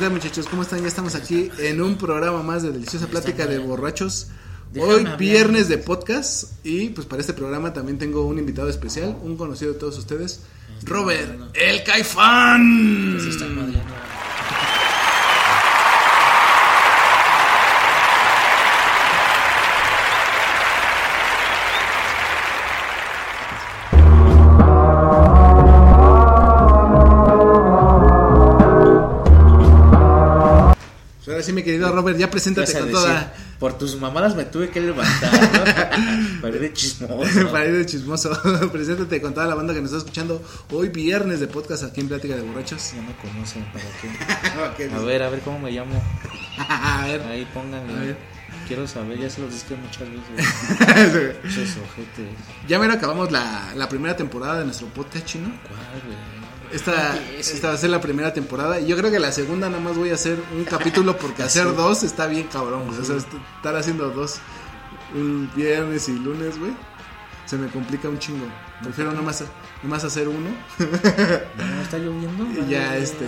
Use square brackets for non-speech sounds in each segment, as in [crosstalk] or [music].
Tal muchachos? ¿Cómo están? Ya estamos aquí en un programa más de Deliciosa Plática de Borrachos. Hoy viernes de podcast y pues para este programa también tengo un invitado especial, un conocido de todos ustedes, Robert, el Caifán. Ahora sí mi querido Robert, ya preséntate con toda Por tus mamadas me tuve que levantar, ¿no? Paré de chismoso. para ir de chismoso, [laughs] [laughs] preséntate con toda la banda que nos está escuchando hoy viernes de podcast aquí en Plática de Borrachos. Ya me conocen, ¿para qué? [laughs] A ver, a ver cómo me llamo. A ver. Ahí A pónganle. ver. Quiero saber, ya se los dije muchas veces. Muchos ojetes. ya mero acabamos la, la primera temporada de nuestro podcast chino. ¿Cuál, güey? Esta, esta va a ser la primera temporada y yo creo que la segunda nada más voy a hacer un capítulo porque [laughs] hacer dos está bien cabrón, güey. O sea, est- estar haciendo dos un viernes y lunes, güey, se me complica un chingo. Prefiero nada más, nada más hacer uno ¿No está lloviendo? y [laughs] ya este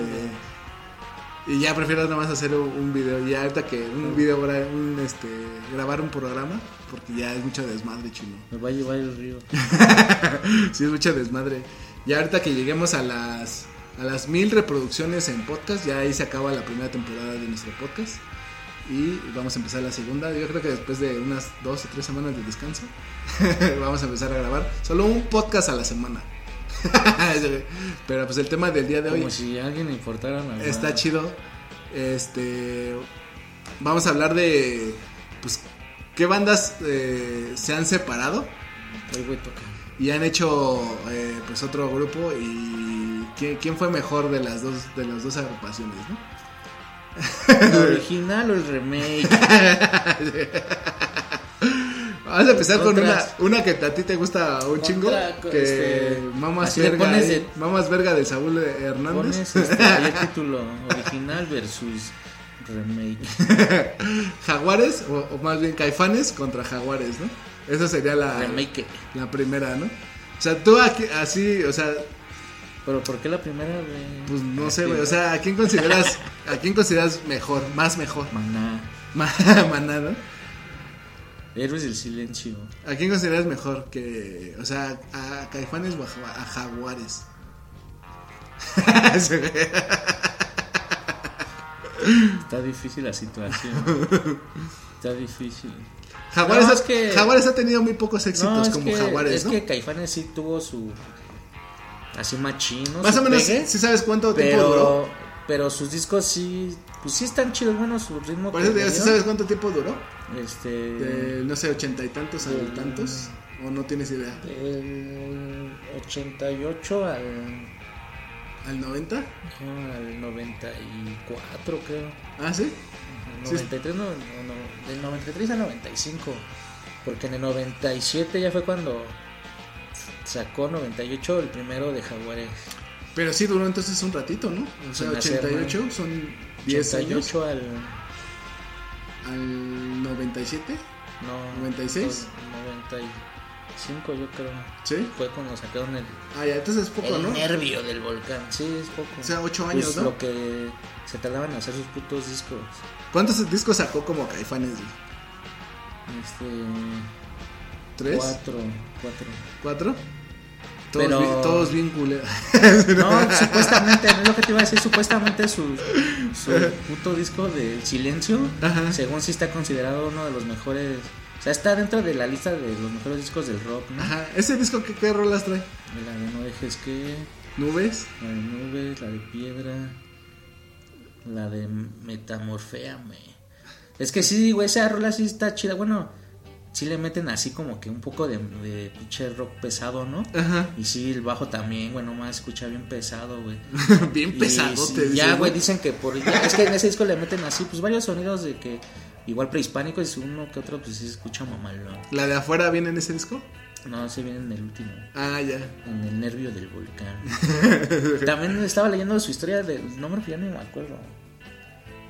y ya prefiero nada más hacer un, video. Ya ahorita que un video un este grabar un programa porque ya es mucho desmadre, chino. Me va a llevar el río. [laughs] Sí, es mucha desmadre. Y ahorita que lleguemos a las a las mil reproducciones en podcast, ya ahí se acaba la primera temporada de nuestro podcast. Y vamos a empezar la segunda. Yo creo que después de unas dos o tres semanas de descanso, [laughs] vamos a empezar a grabar solo un podcast a la semana. [laughs] Pero pues el tema del día de hoy Como si alguien importara nada. está chido. Este, vamos a hablar de, pues, qué bandas eh, se han separado. Y han hecho eh, pues otro grupo y ¿quién, quién fue mejor de las dos de las dos agrupaciones ¿no? ¿El [laughs] original o el remake? [laughs] vamos a empezar con una, una que a ti te gusta un chingo que este, mamas verga el- mamas verga de Saúl Hernández Pones este, el [laughs] título original versus remake. Jaguares o, o más bien Caifanes contra Jaguares no esa sería la Remake. la primera no o sea tú aquí, así o sea Pero ¿por qué la primera, güey? pues no sé güey o sea a quién consideras [laughs] a quién consideras mejor más mejor Maná. [laughs] Maná, ¿no? Héroes del silencio. ¿A quién consideras mejor que, o sea, a Caifanes o a, Ja- a Jaguares? [laughs] Está difícil la situación. Está difícil. Jaguares, No, ha, es que- Jaguares ha tenido muy pocos éxitos No, es como que, Jaguares, es ¿no? que Caifanes sí tuvo su. Así machino. Más o menos, pegue, ¿sí sabes cuánto tiempo duró? pero, pero sus discos sí. Pues sí están chidos, bueno, su ritmo. Por eso te ¿sí sabes cuánto tiempo duró? Este. De, no sé, ochenta y tantos a tantos, o no tienes idea. Del 88 al. ¿Al 90? no, al 94, creo. Ah, ¿sí? Sí. 93, no, no, no, del 93 al 95. Porque en el 97 ya fue cuando sacó 98 el primero de Jaguares. Pero sí duró entonces un ratito, ¿no? O sea, Sin hacer 88 son 10 años 88 al. al 97, No, 96. 95 yo creo. ¿sí? Fue cuando sacaron el, Ah, ya, entonces es poco, el ¿no? nervio del volcán. Sí, es poco. O sea, 8 años, Pues ¿no? lo que se tardaban en hacer sus putos discos. ¿Cuántos discos sacó como Caifanes? Este. ¿Tres? Cuatro. Cuatro. ¿Cuatro? Todos, Pero- bien, todos bien culeros. [laughs] No, supuestamente, no es lo que te iba a decir, supuestamente su, su [laughs] puto disco de Silencio, Ajá. según sí está considerado uno de los mejores O sea, está dentro de la lista de los mejores discos del rock, ¿no? Ajá. ¿Ese disco qué, qué rolas trae? La de No dejes que, ¿Nubes? la de nubes, la de piedra, la de metamorféame. Es que sí, güey, esa rola sí está chida. Bueno, sí le meten así como que un poco de, de pinche rock pesado, ¿no? Ajá. Y sí, el bajo también, güey, nomás escucha bien pesado, güey. [laughs] Bien Y pesadote. sí, ya, dices, güey, dicen que por. ya, es que en ese disco le meten así, pues varios sonidos de que. Igual prehispánicos y uno que otro, pues sí se escucha mamalón. ¿La de afuera viene en ese disco? No, se viene en el último. Ah, ya. En el nervio del volcán. [laughs] También estaba leyendo su historia del nombre, pero ya no me acuerdo.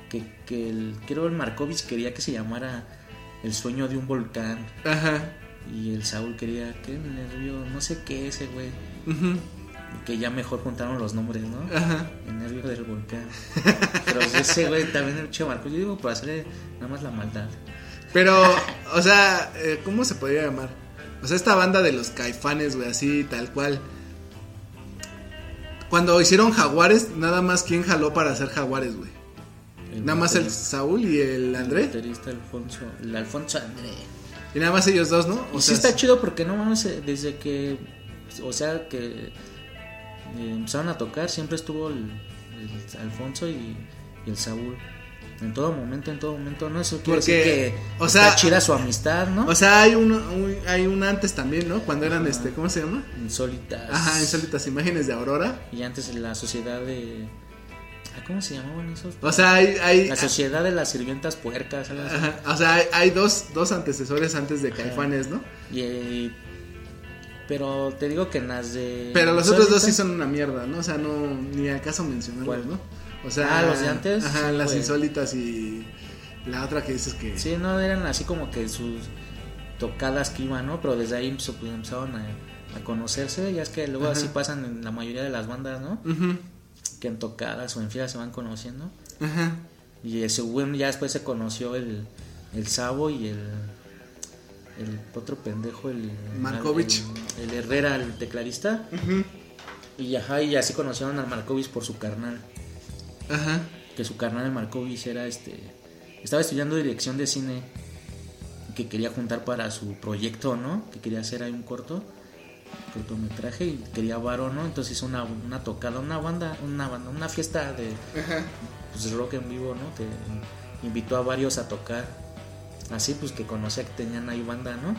Que, que el, creo el Markovich quería que se llamara El sueño de un volcán. Ajá. Y el Saúl quería que el nervio, no sé qué ese güey. Ujú. Que ya mejor juntaron los nombres, ¿no? Ajá. El nervio del volcán. Pero ese güey también el che Markovich, yo digo, para hacerle nada más la maldad. Pero, o sea, eh, ¿cómo se podría llamar? O sea, esta banda de los caifanes, güey, así, tal cual. Cuando hicieron Jaguares, nada más quién jaló para hacer Jaguares, güey. El Nada más el Saúl y el El André. baterista Alfonso, el Alfonso André. Y nada más ellos dos, ¿no? Y sí está chido porque no mames, eh, desde que, o sea, que eh, empezaron a tocar, siempre estuvo el, el Alfonso y, y el Saúl. En todo momento, en todo momento, no eso quiere Porque, decir que o está sea, chida su amistad, ¿no? O sea, hay un, un- hay un antes también, ¿no? Cuando eran, este, ¿cómo se llama? Insólitas. Ajá, insólitas imágenes de Aurora. Y antes la sociedad de... ah, ¿Cómo se llamaban esos? O sea, hay, hay La sociedad de las sirvientas puercas, ajá, o sea, hay, hay dos, dos antecesores antes de Caifanes, ¿no? Y, eh, pero te digo que en las de... Pero los otros dos sí son una mierda, ¿no? O sea, no ni acaso mencionarlos. ¿no? O sea, Ah, los de antes, Ajá, sí, las güey. insólitas y la otra que dices que Sí, no eran así como que sus tocadas que iban, ¿no? Pero desde ahí pues, pues, empezaron a, a conocerse. Ya es que luego Ajá. así pasan en la mayoría de las bandas, ¿no? Ujú, Que en tocadas o en filas se van conociendo. Ajá. Y ese güey ya después se conoció el, el Sabo y el. El otro pendejo, el. Markovich. El, el Herrera, el tecladista. Ujú, Y ajá, y así conocieron al Markovich por su carnal. Ajá. que su carnal de Markovich era este estaba estudiando dirección de cine que quería juntar para su proyecto no que quería hacer ahí un corto cortometraje y quería varo no entonces hizo una, una tocada una banda una banda una fiesta de Ajá. pues, rock en vivo no que invitó a varios a tocar así pues que conocía que tenían ahí banda no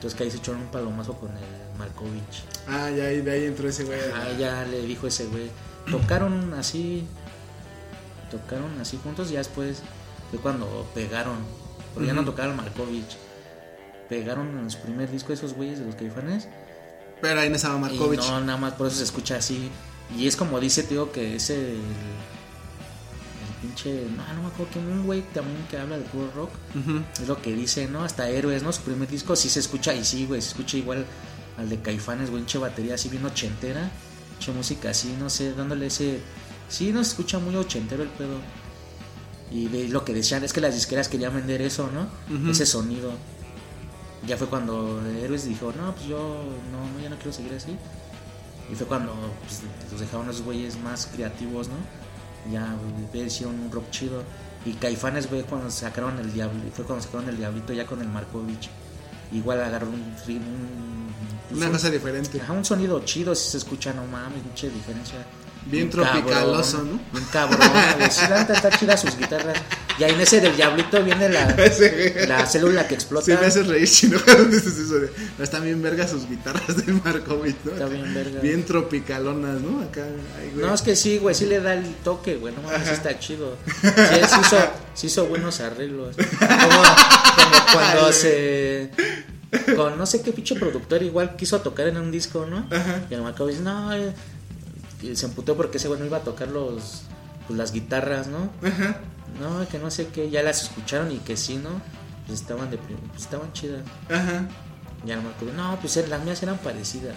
entonces que ahí se echaron un palomazo con el Markovich Ah, ya ahí- de ahí entró ese güey. Ah, ya le dijo ese güey. Tocaron así. Tocaron así juntos y ya después fue cuando pegaron. Pero ya no tocaron Markovich. Pegaron en su primer disco esos güeyes de los caifanes. Pero ahí no estaba Y Markovich. no, nada más por eso se escucha así. Y es como dice, tío, que ese. El pinche. No, no me acuerdo quién, un güey también que habla de puro rock. Es lo que dice, ¿no? Hasta Héroes, ¿no? Su primer disco sí se escucha y sí, güey, se escucha igual al de Caifanes, güey, che batería así bien ochentera, che música así, no sé, dándole ese... Sí, no se escucha muy ochentero el pedo. Y de lo que decían es que las disqueras querían vender eso, ¿no? Ese sonido. Ya fue cuando Héroes dijo, no, pues yo no, no, ya no quiero seguir así. Y fue cuando pues, los dejaron esos güeyes más creativos, ¿no? Ya güey, hicieron un rock chido. Y Caifanes, güey, cuando sacaron el Diablo, fue cuando sacaron el Diablito ya con el Markovich. Igual agarró un, un, Una un- cosa diferente. Ajá, un sonido chido, si se escucha, no mames, mucha diferencia. Bien tropicaloso, cabrón, ¿no? Bien cabrón, güey. Sí, la está chida sus guitarras. Y ahí en ese del Diablito viene la, [laughs] la célula que explota. Sí, me haces reír, chino. [laughs] No, están bien vergas sus guitarras del Markovich, ¿no? Está bien verga. Bien tropicalonas, ¿no? Acá, ay, güey. No, es que sí, güey, sí le da el toque, güey, no mames, está chido. [laughs] Sí, sí hizo, sí hizo buenos arreglos. Como, como cuando se... Con no sé qué pinche productor igual quiso tocar en un disco, ¿no? Y el Macao dice, no, eh", se emputó porque ese güey no iba a tocar los pues, las guitarras, ¿no? Ajá. No, que no sé qué, ya las escucharon y que sí, ¿no? Pues estaban de pues, estaban chidas. Ajá. Y el Macao, no, pues eh, las mías eran parecidas.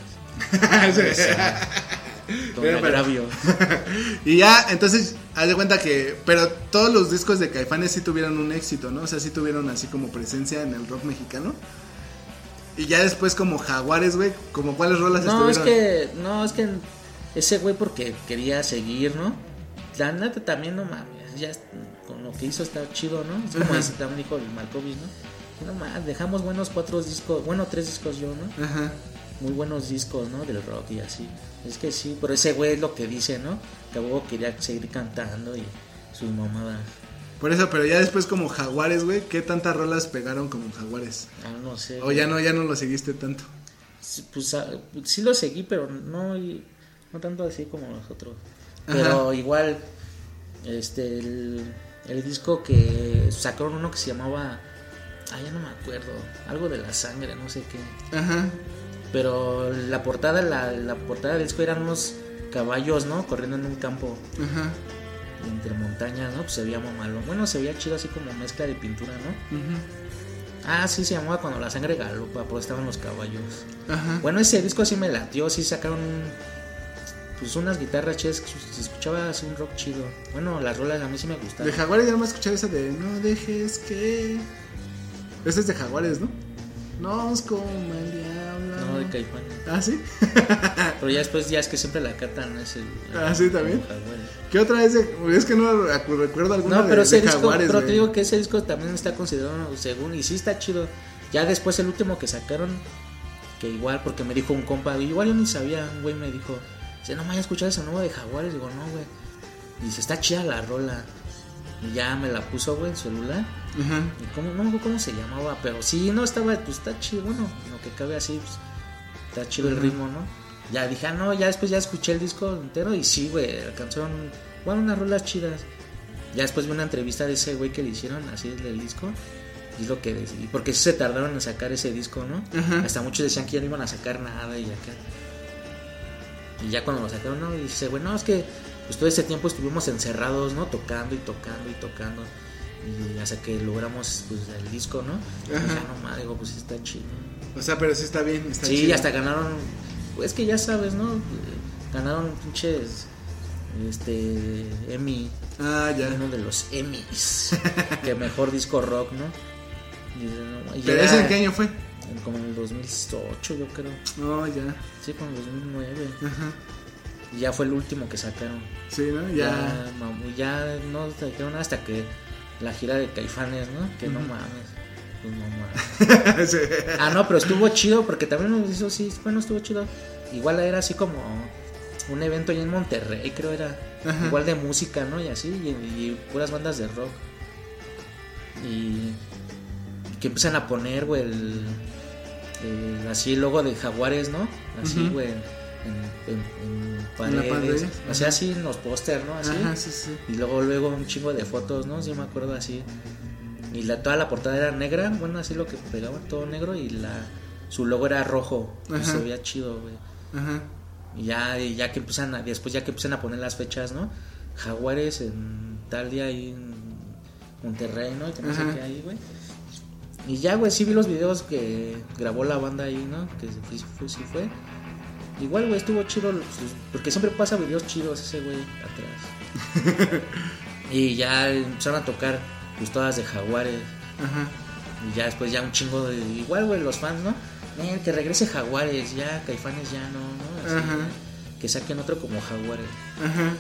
[laughs] [laughs] Con Pero, agravio. [laughs] Y ya, entonces, haz de cuenta que. Pero todos los discos de Caifanes sí tuvieron un éxito, ¿no? O sea, sí tuvieron así como presencia en el rock mexicano. Y ya después, como Jaguares, güey, como cuáles rolas No, es que, no, es que ese güey porque quería seguir, ¿no? La neta también no mames, ya es- con lo que hizo está chido, ¿no? Es como dice, también dijo el Malkovich, ¿no? No más, dejamos buenos cuatro discos, bueno, tres discos yo, ¿no? Ajá. Muy buenos discos, ¿no? Del rock y así. Es que sí, pero ese güey es lo que dice, ¿no? Que luego quería seguir cantando y su mamada. Por eso, pero ya después como Jaguares, güey, ¿qué tantas rolas pegaron como Jaguares? Ah, no sé. O ya no, ya no lo seguiste tanto. Sí, Pues ah, sí lo seguí, pero no, no tanto así como nosotros. Ajá. Pero igual, este, el, el disco que sacaron uno que se llamaba, ah, ya no me acuerdo, algo de la sangre, no sé qué. Ajá. Pero la portada, la, la portada del disco eran unos caballos, ¿no? Corriendo en un campo Ajá. entre montañas, ¿no? Pues se veía muy malo. Bueno, se veía chido así como mezcla de pintura, ¿no? Ujú. Ah, sí, se llamaba Cuando la sangre galopa, pues estaban los caballos. Ajá. Bueno, ese disco sí me latió, sí sacaron pues unas guitarras chidas, que se escuchaba así un rock chido. Bueno, las rolas a mí sí me gustaron. De Jaguares ya no me escuchado esa de No dejes que. Ese es de Jaguares, ¿no? Nos coma el diablo. No, de Caifanes. Ah, sí. [laughs] Pero ya después ya es que siempre la catan ese. Ah, ¿sí, también? ¿Qué otra vez de.? Es que no recu- recuerdo alguna No, de, pero ese de disco, pero te digo que ese disco también está considerado según y sí está chido. Ya después el último que sacaron, que igual, porque me dijo un compa, igual yo ni sabía, un güey me dijo, dice, no me haya escuchado esa nueva de Jaguares, digo, no, güey. Dice, está chida la rola. Y ya me la puso, güey, en celular. Ajá. Y cómo, no me acuerdo cómo se llamaba, pero sí, no estaba, pues está chido, bueno, lo que cabe así, pues, está chido el ritmo, ¿no? Ya dije, ah, no, ya después ya escuché el disco entero y sí, güey, alcanzaron, bueno, unas rolas chidas. Ya después vi una entrevista de ese güey que le hicieron así del disco. Y es lo que decidí, porque sí se tardaron en sacar ese disco, ¿no? Hasta muchos decían que ya no iban a sacar nada y acá. Y ya cuando lo sacaron, no, y dice, bueno, es que pues todo ese tiempo estuvimos encerrados, ¿no? Tocando y tocando y tocando. Y hasta que logramos pues el disco, ¿no? Y ya no digo, pues está chido. O sea, pero sí está bien. Está sí, chido. hasta ganaron, pues que ya sabes, ¿no? Ganaron pinches, este, Emmy, Ah, ya. uno de los Emmys, que mejor disco rock, ¿no? Y, no, y ¿Pero era ese en qué año fue? Como en el 2008, yo creo. No, ya. Sí, como en el 2009. Ajá. Y ya fue el último que sacaron. Sí, ¿no? Ya, Ya. mam- ya no sacaron hasta que la gira de Caifanes, ¿no? Que no mames. Pues no mames. [laughs] Sí. Ah, no, pero estuvo chido porque también nos hizo, sí, bueno, estuvo chido. Igual era así como un evento allá en Monterrey, creo era. Ajá. Igual de música, ¿no? Y así, y, y puras bandas de rock. Y que empiezan a poner, güey, el, el- así el logo de Jaguares, ¿no? Así, güey, en, en- en En la paredes. pared, O sea, así en los póster, ¿no? Así. Ajá, sí, sí. Y luego, luego un chingo de fotos, ¿no? Sí me acuerdo así. Y la, toda la portada era negra, bueno, así lo que pegaba, todo negro. Y la su logo era rojo. Y se veía chido, güey. Ajá. Y ya, y ya que empiezan a, después ya que empiezan a poner las fechas, ¿no? Jaguares en tal día ahí en Monterrey, ¿no? Y que no sé qué ahí, güey. Y ya, güey, sí vi los videos que grabó la banda ahí, ¿no? Que sí fue. Sí fue. Igual, güey, estuvo chido. sus- Porque siempre pasa videos chidos ese güey atrás. [laughs] y ya empezaron a tocar pues todas de Jaguares. Ajá. Y ya después ya un chingo de... Igual, güey, los fans, ¿no? "Men, que regrese Jaguares, ya, Caifanes ya no, ¿no? Así, Ajá. Que saquen otro como Jaguares. Ajá.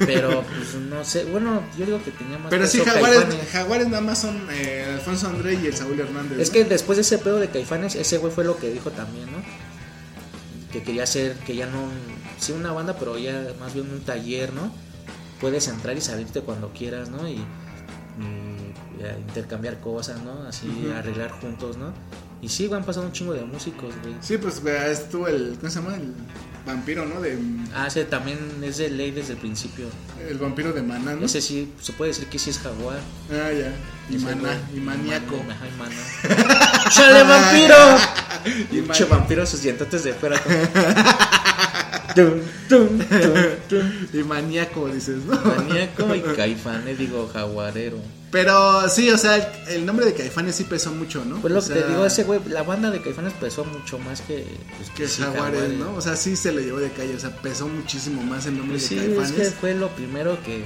Pero, [laughs] pues, no sé. Bueno, yo digo que tenía más Pero sí, Jaguares, Caifanes. Jaguares nada más son eh, Alfonso André y el Saúl Hernández. Es ¿no? que después de ese pedo de Caifanes, ese güey fue lo que dijo también, ¿no? Que quería hacer, que ya no... Sí, una banda, pero ya más bien un taller, ¿no? Puedes entrar y salirte cuando quieras, ¿no? Y, y, eh, intercambiar cosas, ¿no? Así, arreglar juntos, ¿no? Y sí, van pasando un chingo de músicos, güey. Sí, pues estuvo el. ¿Cómo se llama? El vampiro, ¿no? De, Ah, ese también es de ley desde el principio. el vampiro de Maná, ¿no? Ese sí, se puede decir que sí es jaguar. Ah, ya. Y Maná, y maníaco. Ajá, y maná. ¡Chale, [laughs] vampiro! [laughs] Y Pinche vampiro, sus dientotes de fuera. [laughs] Tum, tum, tum, tum. Y maníaco, dices, ¿no? Maníaco y caifanes, digo, jaguarero. Pero sí, o sea, el, el nombre de Caifanes sí pesó mucho, ¿no? Pues lo O que sea, te digo, ese güey, la banda de caifanes pesó mucho más que. Pues, Que sí, Jaguares, ¿no? O sea, sí se le llevó de calle, o sea, pesó muchísimo más el nombre Pues de sí, es Caifanes. que fue lo primero que.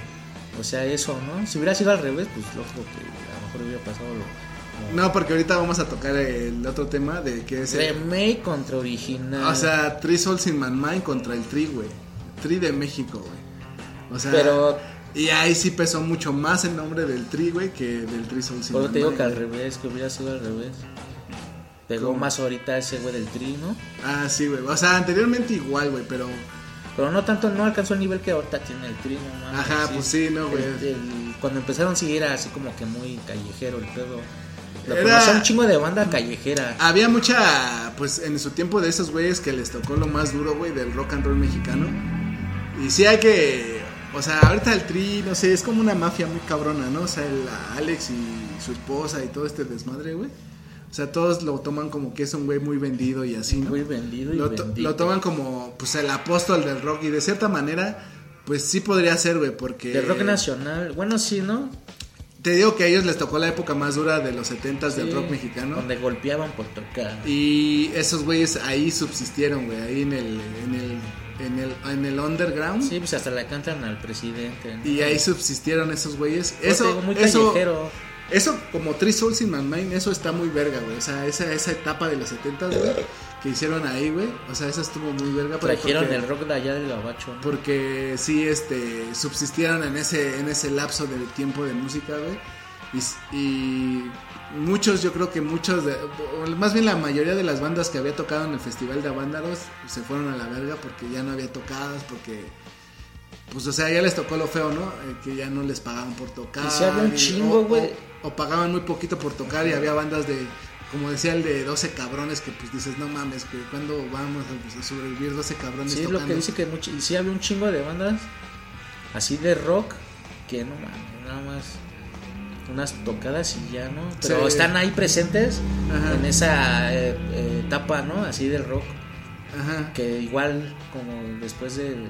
O sea, eso, ¿no? Si hubiera sido al revés, pues lógico que a lo mejor hubiera pasado lo. No, porque ahorita vamos a tocar el otro tema de que es el- Remake contra original. O sea, Three Souls in My Mind contra el Tri, güey. Tri de México, güey. O sea, Pero Y ahí sí pesó mucho más el nombre del Tri, güey, que del Tri Soul Sin te digo que al revés, que hubiera sido al revés. Pegó ¿Cómo? más ahorita ese güey del tri, ¿no? Ah, sí, güey. O sea, anteriormente igual, güey, pero. Pero no tanto, no alcanzó el nivel que ahorita tiene el tri, no mames, Ajá, pues sí, no, güey. El- el- cuando empezaron sí era así como que muy callejero el pedo. Lo Era- un chingo de banda callejera. Había mucha, pues en su tiempo de esos güeyes que les tocó lo más duro, güey, del rock and roll mexicano. Y sí hay que, o sea, ahorita el tri, no sé, es como una mafia muy cabrona, ¿no? O sea, el Alex y su esposa y todo este desmadre, güey. O sea, todos lo toman como que es un güey muy vendido y así, ¿no? Muy vendido y lo, to- bendito. lo toman como, pues, el apóstol del rock y de cierta manera, pues sí podría ser, güey, porque... Del rock nacional, bueno sí, ¿no? Te digo que a ellos les tocó la época más dura de los 70s del rock mexicano. Donde golpeaban por tocar. Y esos güeyes ahí subsistieron, güey, ahí en el, en el, en el, en el underground. Sí, pues hasta la cantan al presidente. ¿no? Y ahí subsistieron esos güeyes. Pues Eso, digo, muy eso, callejero. eso como Three Souls in My Mind, eso está muy verga, güey. O sea, esa, esa etapa de los 70 güey, que hicieron ahí, güey. O sea, eso estuvo muy verga. Trajeron porque- el rock de allá del gabacho. ¿no? Porque sí, este, subsistieron en ese, en ese lapso de tiempo de música, güey. Y, muchos, yo creo que muchos, de, más bien la mayoría de las bandas que había tocado en el Festival de Avándalos se fueron a la verga porque ya no había tocadas, porque, pues, o sea, ya les tocó lo feo, ¿no? Eh, que ya no les pagaban por tocar. Y había un chingo, güey. O, o pagaban muy poquito por tocar y había bandas de, como decía el de 12 cabrones, que pues dices, no mames, que cuando vamos a, pues, a sobrevivir 12 cabrones Sí, es lo que dice que mucho, y sí había un chingo de bandas así de rock que no mames, nada más unas tocadas y ya, ¿no? Pero Sí. están ahí presentes Ajá. en esa eh, eh, etapa, ¿no? Así del rock, Ajá. que igual como después del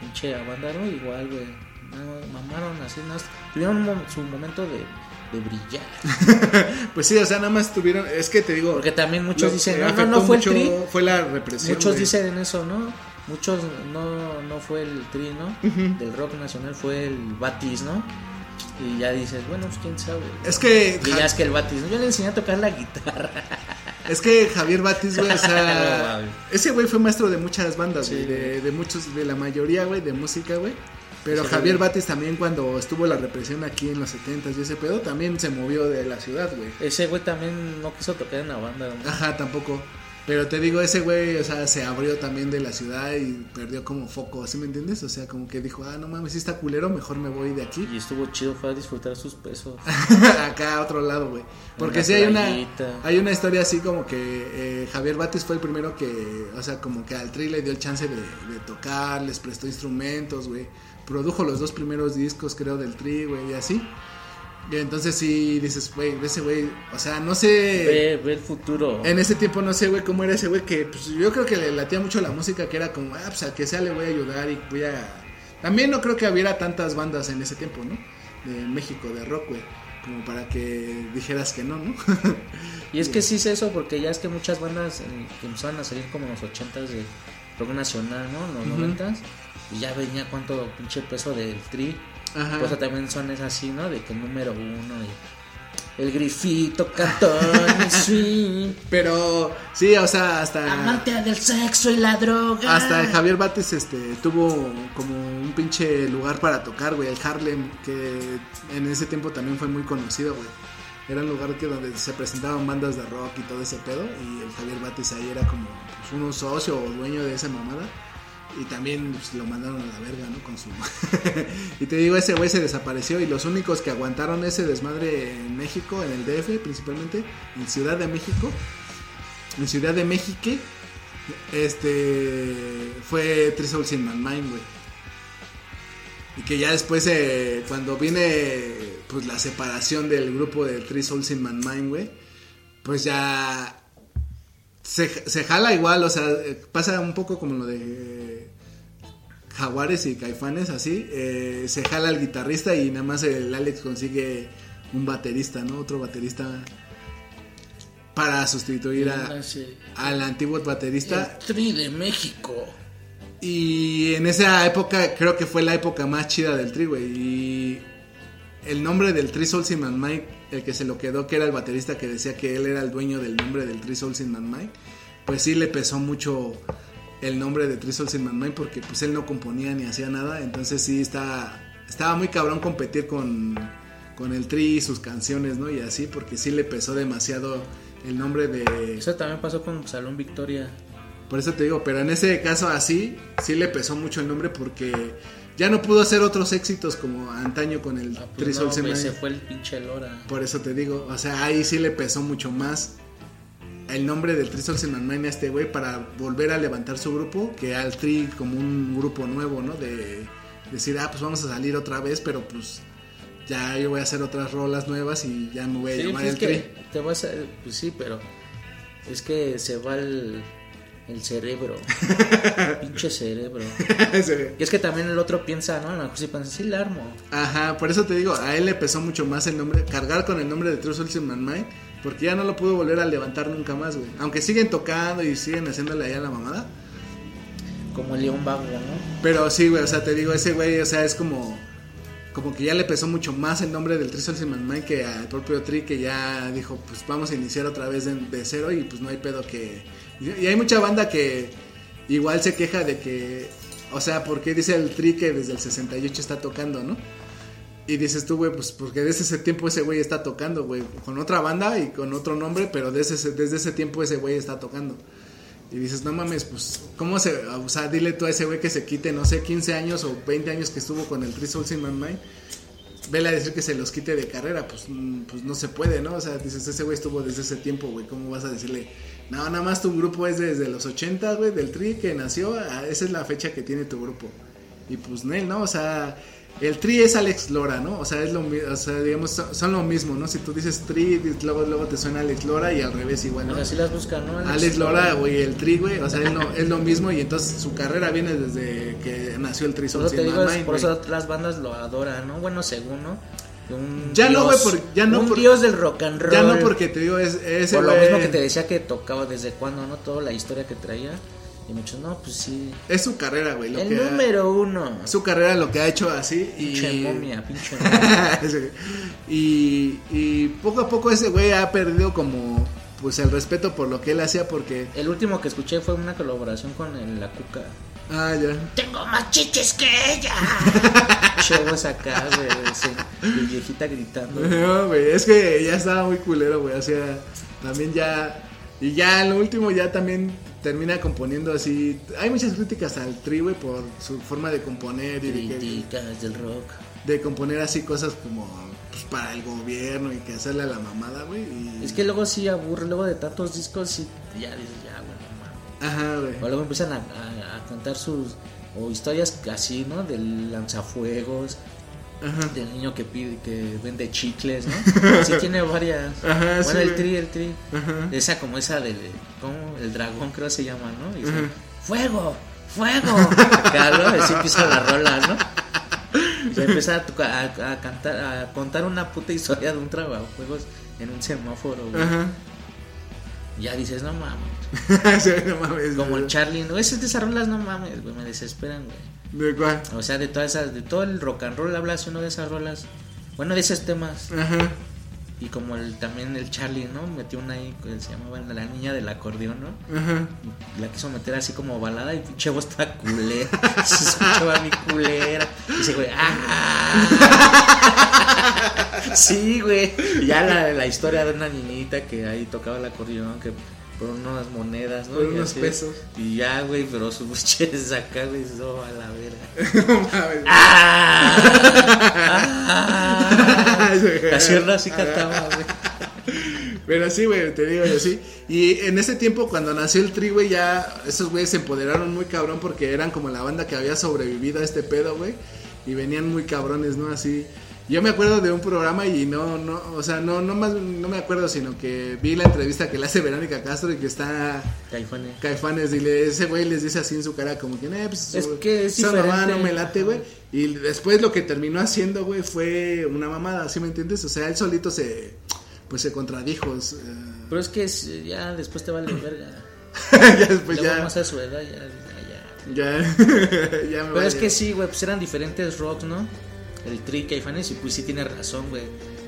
pinche Avándaro, igual, güey, no, mamaron así, ¿no? Tuvieron un su momento de, de brillar. [laughs] Pues sí, o sea, nada más tuvieron. Es que te digo. Porque también muchos dicen, no, no, fue mucho el tri. Fue la represión. Muchos güey. dicen eso, ¿no? Muchos no, no fue el tri, ¿no? Del rock nacional fue el Batis, ¿no? Y ya dices, bueno, pues quién sabe. Es que. Y ya es que el Batis, ¿no? yo le enseñé a tocar la guitarra. [laughs] Es que Javier Batis, güey, o sea. [laughs] ese güey fue maestro de muchas bandas, Sí, güey. de, de muchos, de la mayoría, güey, de música, güey. Pero Sí, Javier. Batis también, cuando estuvo la represión aquí en los 70s y ese pedo, también se movió de la ciudad, güey. Ese güey también no quiso tocar en la banda. ¿no? Ajá, tampoco. Pero te digo, ese güey, o sea, se abrió también de la ciudad y perdió como foco, ¿sí me entiendes? O sea, como que dijo, ah, no mames, si está culero, mejor me voy de aquí. Y estuvo chido, fue a disfrutar sus pesos. [laughs] acá a otro lado, güey. Porque Una sí hay una, hay una historia así como que eh, Javier Batis fue el primero que, o sea, como que al Tri le dio el chance de, de tocar, les prestó instrumentos, güey. Produjo los dos primeros discos, creo, del Tri, güey, y así. Y entonces sí dices, güey, ese güey, o sea, no sé... Ve, ve el futuro. En ese tiempo no sé, güey, cómo era ese güey que, pues yo creo que le latía mucho la música, que era como, ah, pues a que sea le voy a ayudar y voy a... También no creo que hubiera tantas bandas en ese tiempo, ¿no? De México, de rock, güey. Como para que dijeras que no, ¿no? [laughs] Y es que sí es eso, porque ya es que muchas bandas eh, que empezaron a salir como en los 80s de rock nacional, ¿no? En los Ujú. 90s. Y ya venía cuánto pinche peso del tri. Ajá. Por eso también son es así, ¿no? De que el número uno y el grifito cantón [laughs] swing. Pero sí, o sea, hasta... Amante del sexo y la droga. Hasta Javier Bates este, tuvo como un pinche lugar para tocar, güey, el Harlem, que en ese tiempo también fue muy conocido, güey. Era un lugar que donde se presentaban bandas de rock y todo ese pedo, y el Javier Bates ahí era como pues, un socio o dueño de esa mamada. Y también pues, lo mandaron a la verga, ¿no? Con su... [laughs] y te digo, ese güey se desapareció y los únicos que aguantaron ese desmadre en México, en el DF principalmente, en Ciudad de México, en Ciudad de México, este fue Three Souls in My Mind, güey. Y que ya después, eh, cuando viene pues la separación del grupo de Three Souls in My Mind, güey, pues ya se, se jala igual, o sea, eh, pasa un poco como lo de Jaguares y Caifanes, así. eh, se jala el guitarrista y nada más el Alex consigue un baterista, ¿no? Otro baterista para sustituir a, al antiguo baterista. El tri de México. Y en esa época creo que fue la época más chida del Tri, güey. Y el nombre del Tri Souls in Man Mike, el que se lo quedó, que era el baterista que decía que él era el dueño del nombre del Tri Souls in Man Mike, pues sí le pesó mucho el nombre de Tri Souls in porque pues él no componía ni hacía nada. Entonces sí está estaba muy cabrón competir con, con el Tri y sus canciones, ¿no? Y así, porque sí le pesó demasiado el nombre de... Eso también pasó con Salón Victoria. Por eso te digo, pero en ese caso así, sí le pesó mucho el nombre porque ya no pudo hacer otros éxitos como antaño con el Ah, pues Souls in se fue el pinche Lora. Por eso te digo, o sea, ahí sí le pesó mucho más el nombre del Tri Souls in My Mind a este güey para volver a levantar su grupo que al Tri como un grupo nuevo, ¿no? De decir, ah, pues vamos a salir otra vez, pero pues ya yo voy a hacer otras rolas nuevas y ya me voy a Sí, llamar pues el Tri. te vas a, pues sí, pero es que se va el, el cerebro. [laughs] pinche cerebro. [laughs] Y es que también el otro piensa, ¿no? A lo mejor sí piensa, sí la armo. Ajá, por eso te digo, a él le pesó mucho más el nombre, cargar con el nombre de True Souls in My Mind, porque ya no lo pudo volver a levantar nunca más, güey. Aunque siguen tocando y siguen haciéndole allá la mamada. Como el león vago, ¿no? Pero sí, güey, o sea, te digo, ese güey, o sea, es como como que ya le pesó mucho más el nombre del True Souls Mind que al propio Tri que ya dijo, pues vamos a iniciar otra vez de, de cero y pues no hay pedo que... Y hay mucha banda que igual se queja de que, o sea, porque dice el Tri que desde el 68 está tocando, ¿no? Y dices tú, güey, pues porque desde ese tiempo ese güey está tocando, güey, con otra banda y con otro nombre, pero desde ese, desde ese tiempo ese güey está tocando. Y dices, no mames, pues, ¿cómo se.? O sea, dile tú a ese güey que se quite, no sé, 15 años o 20 años que estuvo con el Three Souls in My Mind. Vele a decir que se los quite de carrera, pues, pues no se puede, ¿no? O sea, dices, ese güey estuvo desde ese tiempo, güey. ¿Cómo vas a decirle? No, nada más tu grupo es desde los 80, güey, del Tri que nació. Esa es la fecha que tiene tu grupo. Y pues, Nel, ¿no? O sea, el Tri es Alex Lora, ¿no? O sea, es lo o sea, digamos, son, son lo mismo, ¿no? Si tú dices Tri, luego, luego te suena Alex Lora y al revés igual, ¿no? Bueno, así las buscan, ¿no? Alex Lora, güey, el Tri, güey, o sea, es lo, es lo mismo y entonces su carrera viene desde que nació el Tri Por eso por eso las bandas lo adoran, ¿no? Bueno, según, ¿no? Un Ya no, dios- güey, por- ya no Un por- dios del rock and roll. Ya no porque te digo, es ese Por lo mismo que te decía que tocaba desde cuándo, ¿no? Toda la historia que traía. Y muchos, no, pues sí. Es su carrera, güey, lo El que ha- número uno. su carrera lo que ha hecho así y Pinche momia, pinche [laughs] momia. Y, y poco a poco ese güey ha perdido como pues el respeto por lo que él hacía porque El último que escuché fue una colaboración con el- la Cuca. ah ya Tengo más chiches que ella. [laughs] Chavos acá, güey. y viejita gritando. No, güey, es que ya estaba muy culero, güey. O sea, también ya. Y ya lo último ya también termina componiendo así. Hay muchas críticas al Tri, güey, por su forma de componer y de, que- Críticas del rock. de componer así cosas como pues, para el gobierno y que hacerle a la mamada, güey. y- Es que luego sí aburre, luego de tantos discos, sí, ya dices, ya, güey, mames. Ajá, güey. O luego empiezan a, a- a contar sus o historias así, ¿no? Del lanzafuegos, Ajá. del niño que pide, que vende chicles, ¿no? [laughs] Sí tiene varias. Ajá, bueno, sí, el tri, el tri. Ajá. Esa como esa del, ¿cómo? El dragón creo se llama, ¿no? Y dice, fuego, fuego. ¿no? Así empieza la rola, ¿no? Se empieza a, a- a cantar, a contar una puta historia de un trabajuegos en un semáforo, güey. Ajá. Ya dices, no mames. [laughs] Sí, no mames. Como el. Charlie, no, esas de esas rolas no mames, güey, me desesperan, güey. ¿De cuál? O sea, de todas esas, de todo el rock and roll habla así uno de esas rolas. Bueno, de esos temas. Ajá. Y como el, también el Charlie, ¿no? Metió una ahí que se llamaba La Niña del Acordeón, ¿no? Ajá. La quiso meter así como balada y pinche voz toda culera. [laughs] Se escuchaba mi culera. Y dice, güey, ¡ah! [laughs] Sí, güey. Y ya la, la historia de una niñita que ahí tocaba el acordeón, que por unas monedas, ¿no? Por Y unos así. pesos. Y ya, güey, pero sus buches [laughs] acá, güey, eso a la verga. [laughs] No mames. ¡Ah! ¡Ah! [laughs] Así era, así cantaba, güey. Pero sí, güey, te digo yo sí. Y en ese tiempo, cuando nació el Tri, güey, ya esos güeyes se empoderaron muy cabrón porque eran como la banda que había sobrevivido a este pedo, güey. Y venían muy cabrones, ¿no? Así. Yo me acuerdo de un programa y no, no, o sea, no, no más, no me acuerdo, sino que vi la entrevista que le hace Verónica Castro y que está Caifanes. Caifanes y le, ese güey les dice así en su cara como que, eh, pues, Es que es nomás diferente. no me late, güey. Y después lo que terminó haciendo, güey, fue una mamada, ¿sí me entiendes? O sea, él solito se, pues se contradijo. Pero es que es- ya después te vale verga. [laughs] ya después Luego ya, más a su edad ya, ya, ya. ya, [laughs] me Pero es que sí, güey, pues eran diferentes rocks, ¿no? El Tri, Caifanes, y pues sí tiene razón, güey.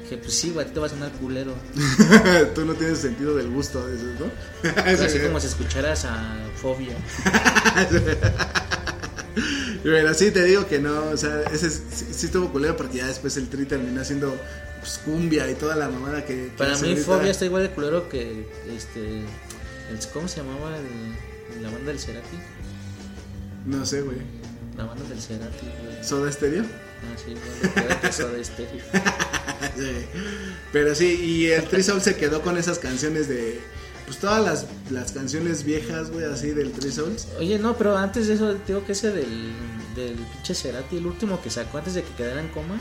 Que pues sí, güey, a ti te va a sonar culero. [laughs] Tú no tienes sentido del gusto, dices, ¿no? Pero así [laughs] como si escucharas a Fobia. [laughs] Pero sí te digo que no, o sea, ese sí, sí estuvo culero porque ya después el tri terminó haciendo pues, cumbia y toda la mamada que. que Para mí, ahorita. Fobia está igual de culero que este. el- ¿Cómo se llamaba el- la banda del Cerati? No sé, güey. La banda del Cerati, güey. ¿Soda Stereo? Ah, sí, igual de Stereo. [laughs] Sí. Pero sí, y el Tri Soul se quedó con esas canciones de. Pues todas las, las canciones viejas, güey, así del Tri Souls. Oye, no, pero antes de eso, digo que ese del, del pinche Cerati, el último que sacó antes de que quedara en coma,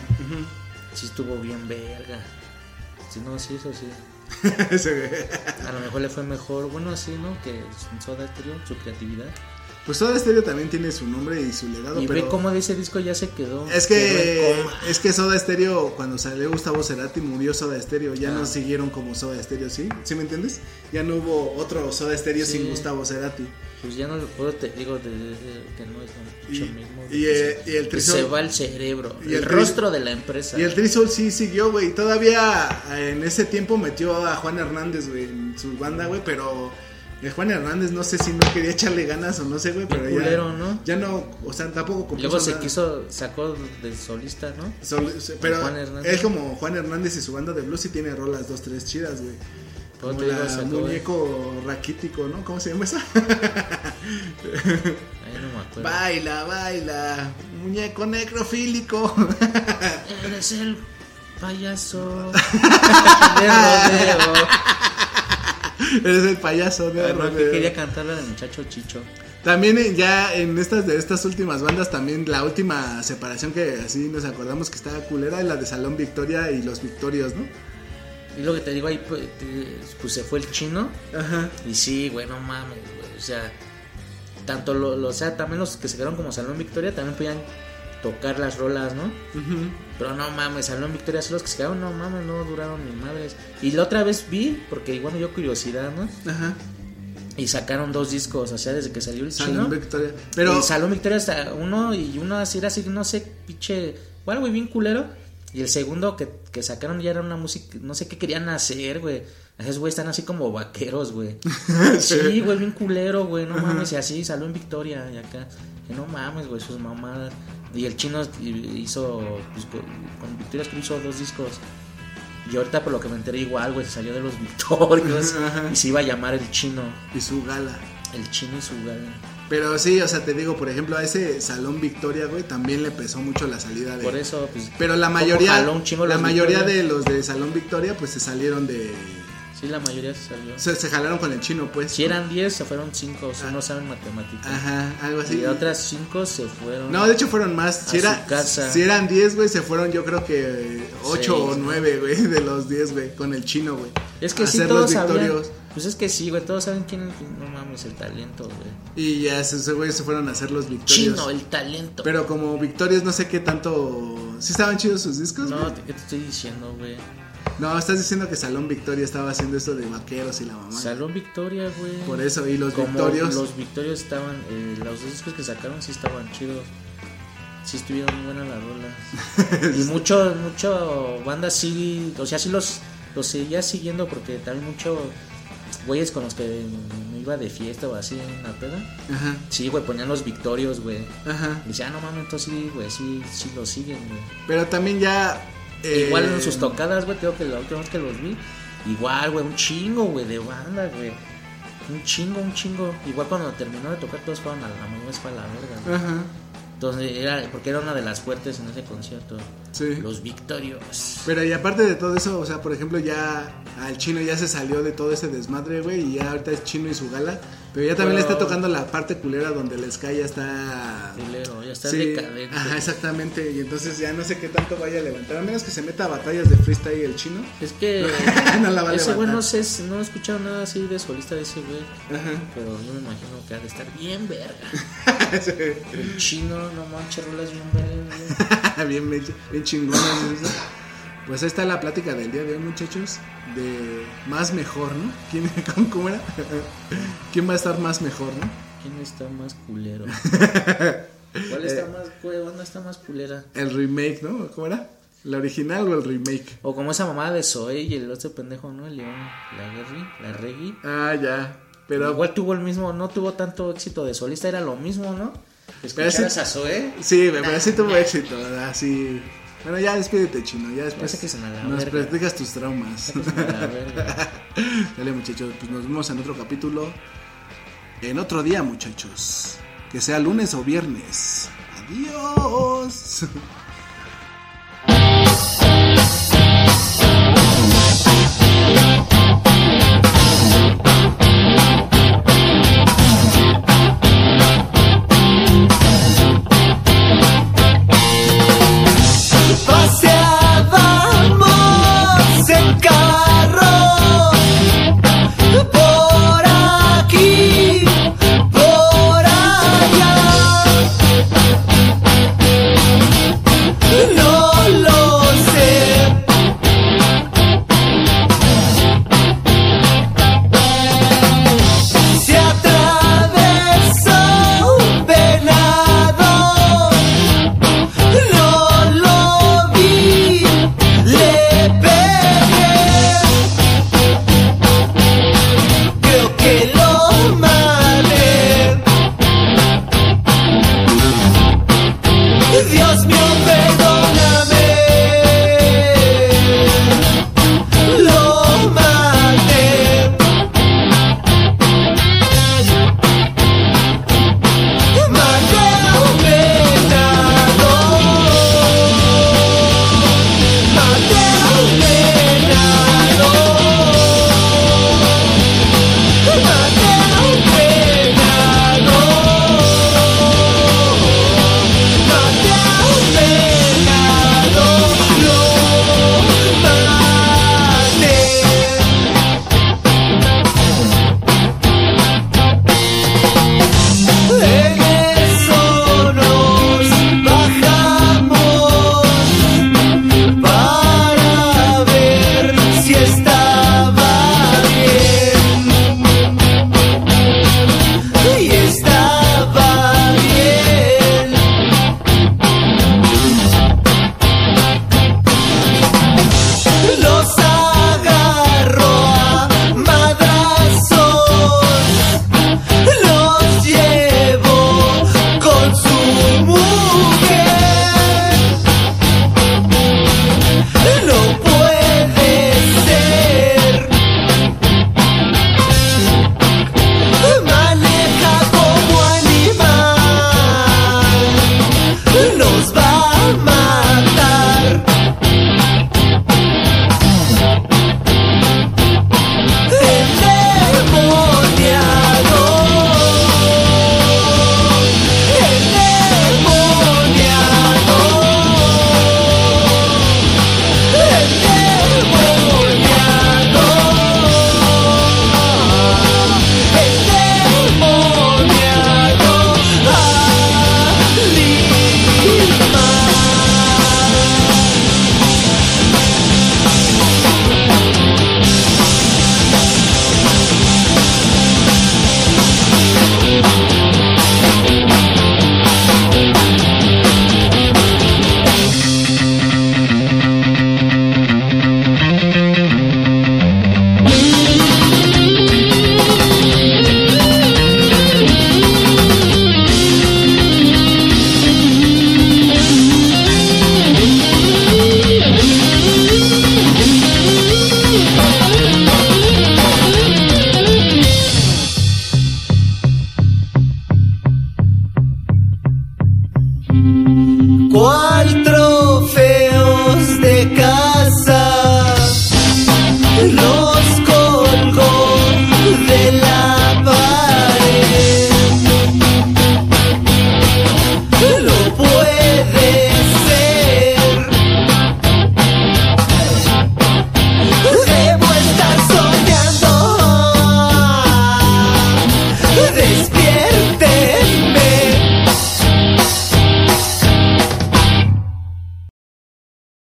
sí estuvo bien verga. Sí, no, sí, eso [laughs] sí. A lo mejor le fue mejor, bueno, así, ¿no? Que Soda Stereo, su creatividad. Pues Soda Stereo también tiene su nombre y su legado, Y pero. ve cómo de ese disco ya se quedó. Es que, es que Soda Stereo, cuando salió Gustavo Cerati, murió Soda Stereo. Ya Ah. no siguieron como Soda Stereo, ¿sí? ¿Sí me entiendes? Ya no hubo otro Soda Stereo Sí. sin Gustavo Cerati. Pues ya no lo puedo, te digo, de, de- que no es lo Y, mismo. y, eh, y el Que Tri se va el cerebro, y el, el rostro de la empresa. Y el Tri Soul sí siguió, güey. Todavía eh, en ese tiempo metió a Juan Hernández, güey, en su banda, güey. Pero el Juan Hernández no sé si no quería echarle ganas o no sé, güey. Pero ya, culero, ¿no? ya no, o sea, tampoco compuso Luego se nada. quiso, sacó de solista, ¿no? Sol- pero Juan es como Juan Hernández y su banda de blues y tiene rolas dos, tres chidas, güey. Como digo, la sacó- muñeco raquítico, ¿no? ¿Cómo se llama esa? [laughs] Ahí no me acuerdo. baila, baila, muñeco necrofílico. Eres el payaso [laughs] de rodeo. [laughs] Eres el payaso no, que quería cantarla del muchacho Chicho. También en- ya en estas de estas últimas bandas, también la última separación que así nos acordamos que estaba culera, la de Salón Victoria y los Victorios, ¿no? Y lo que te digo ahí, pues, pues se fue el chino. Ajá. Y sí, güey, no mames, güey. O sea, tanto lo, lo- o sea, también los que se quedaron como Salón Victoria también podían tocar las rolas, ¿no? Ujú. Pero no mames, Salón Victoria, sí los que se quedaron, no mames, no duraron ni madres. Y la otra vez vi, porque igual dio curiosidad, ¿no? Ajá. Y sacaron dos discos, o sea, desde que salió el Salón chino. Victoria. Pero El Salón Victoria está uno y uno así era así, no sé, pinche, igual, güey, bien culero. Y el segundo que, que sacaron ya era una música, no sé qué querían hacer, güey. Esos güey están así como vaqueros, güey. [laughs] Sí, güey, bien culero, güey, no mames. Y así salió en Victoria y acá. Que no mames, güey, sus mamadas. Y el chino hizo, pues, con, con Victoria que hizo dos discos. Y ahorita por lo que me enteré igual, güey, se salió de los [laughs] Victorios. [laughs] Y se iba a llamar el chino. y su gala. El chino y su gala. Pero sí, o sea, te digo, por ejemplo, a ese Salón Victoria, güey, también le pesó mucho la salida de Por eso, pues. Pero la ¿cómo mayoría la mayoría Victoria? de los de Salón Victoria pues se salieron de Sí, la mayoría se salió. se, se jalaron con el chino, pues. Si eran 10, se fueron 5, si no saben matemáticas. Ajá, algo así. Y otras 5 se fueron. No, de hecho fueron más. Si, era, casa. si eran 10, güey, se fueron yo creo que 8 Seis, o ¿no? 9, güey, [laughs] de los 10, güey, con el chino, güey. es que sí, todos sabían. victorios. Pues es que sí, güey, todos saben quién es. No mames, el talento, güey. Y ya esos güeyes se fueron a hacer los victorios. Chino, el talento. Pero como victorios no sé qué tanto... ¿Sí estaban chidos sus discos? No, güey? ¿qué te estoy diciendo, güey? No, estás diciendo que Salón Victoria estaba haciendo esto de vaqueros y la mamá. Salón Victoria, güey. Por eso, y los Como victorios. Los Victorios estaban. Eh, los dos discos que sacaron sí estaban chidos. Sí estuvieron muy buenas las rolas. [laughs] y mucho, mucho banda sí. O sea, sí los, los seguía siguiendo porque también mucho güeyes con los que me iba de fiesta o así en la peda. Ajá, Sí, güey, ponían los Victorios, güey. ajá. Y decía, ah, no mames, entonces sí, güey, sí, sí los siguen, güey. Pero también ya... eh, Igual en sus tocadas, güey, creo que la última vez que los vi, igual, güey, un chingo, güey, de banda, güey. Un chingo, un chingo. Igual cuando terminó de tocar, todos fueron a la mañana para la verga. güey. Ajá, Entonces, era, porque era una de las fuertes en ese concierto. sí. Los Victorios. Pero y aparte de todo eso, o sea, por ejemplo, ya al chino ya se salió de todo ese desmadre, güey, y ya ahorita es chino y su gala. Pero ya también le está tocando la parte culera donde el Sky ya está. Culero, ya está Sí, decadente. Ajá, exactamente. Y entonces ya no sé qué tanto vaya a levantar. A menos que se meta a batallas de freestyle el chino. Es que [laughs] No la va a ese güey no sé, no he escuchado nada así de solista de ese güey. Ajá. Pero yo me imagino que ha de estar bien verga. [laughs] Sí. El chino, no manches, rolas bien verga. [laughs] bien, bien, chingonas. Pues ahí está la plática del día de hoy, muchachos. De más mejor, ¿no? ¿Quién, [laughs] cómo, era? ¿Quién va a estar más mejor, no? ¿Quién está más culero? [laughs] ¿Cuál está más, cuál está más culera? El remake, ¿no? ¿Cómo era? ¿La original o el remake? O como esa mamada de Zoe y el otro pendejo, ¿no? El León, la Guerri, la Reggie. Ah, ya. Pero Igual tuvo el mismo, no tuvo tanto éxito de solista, era lo mismo, ¿no? ¿Escucharas a Zoe? Sí, pero sí tuvo éxito, así. Bueno, ya despídete, chino. Ya después Ya la nos verga. platicas tus traumas. [laughs] Dale, muchachos, pues nos vemos en otro capítulo. En otro día, muchachos. Que sea lunes o viernes. Adiós. [laughs]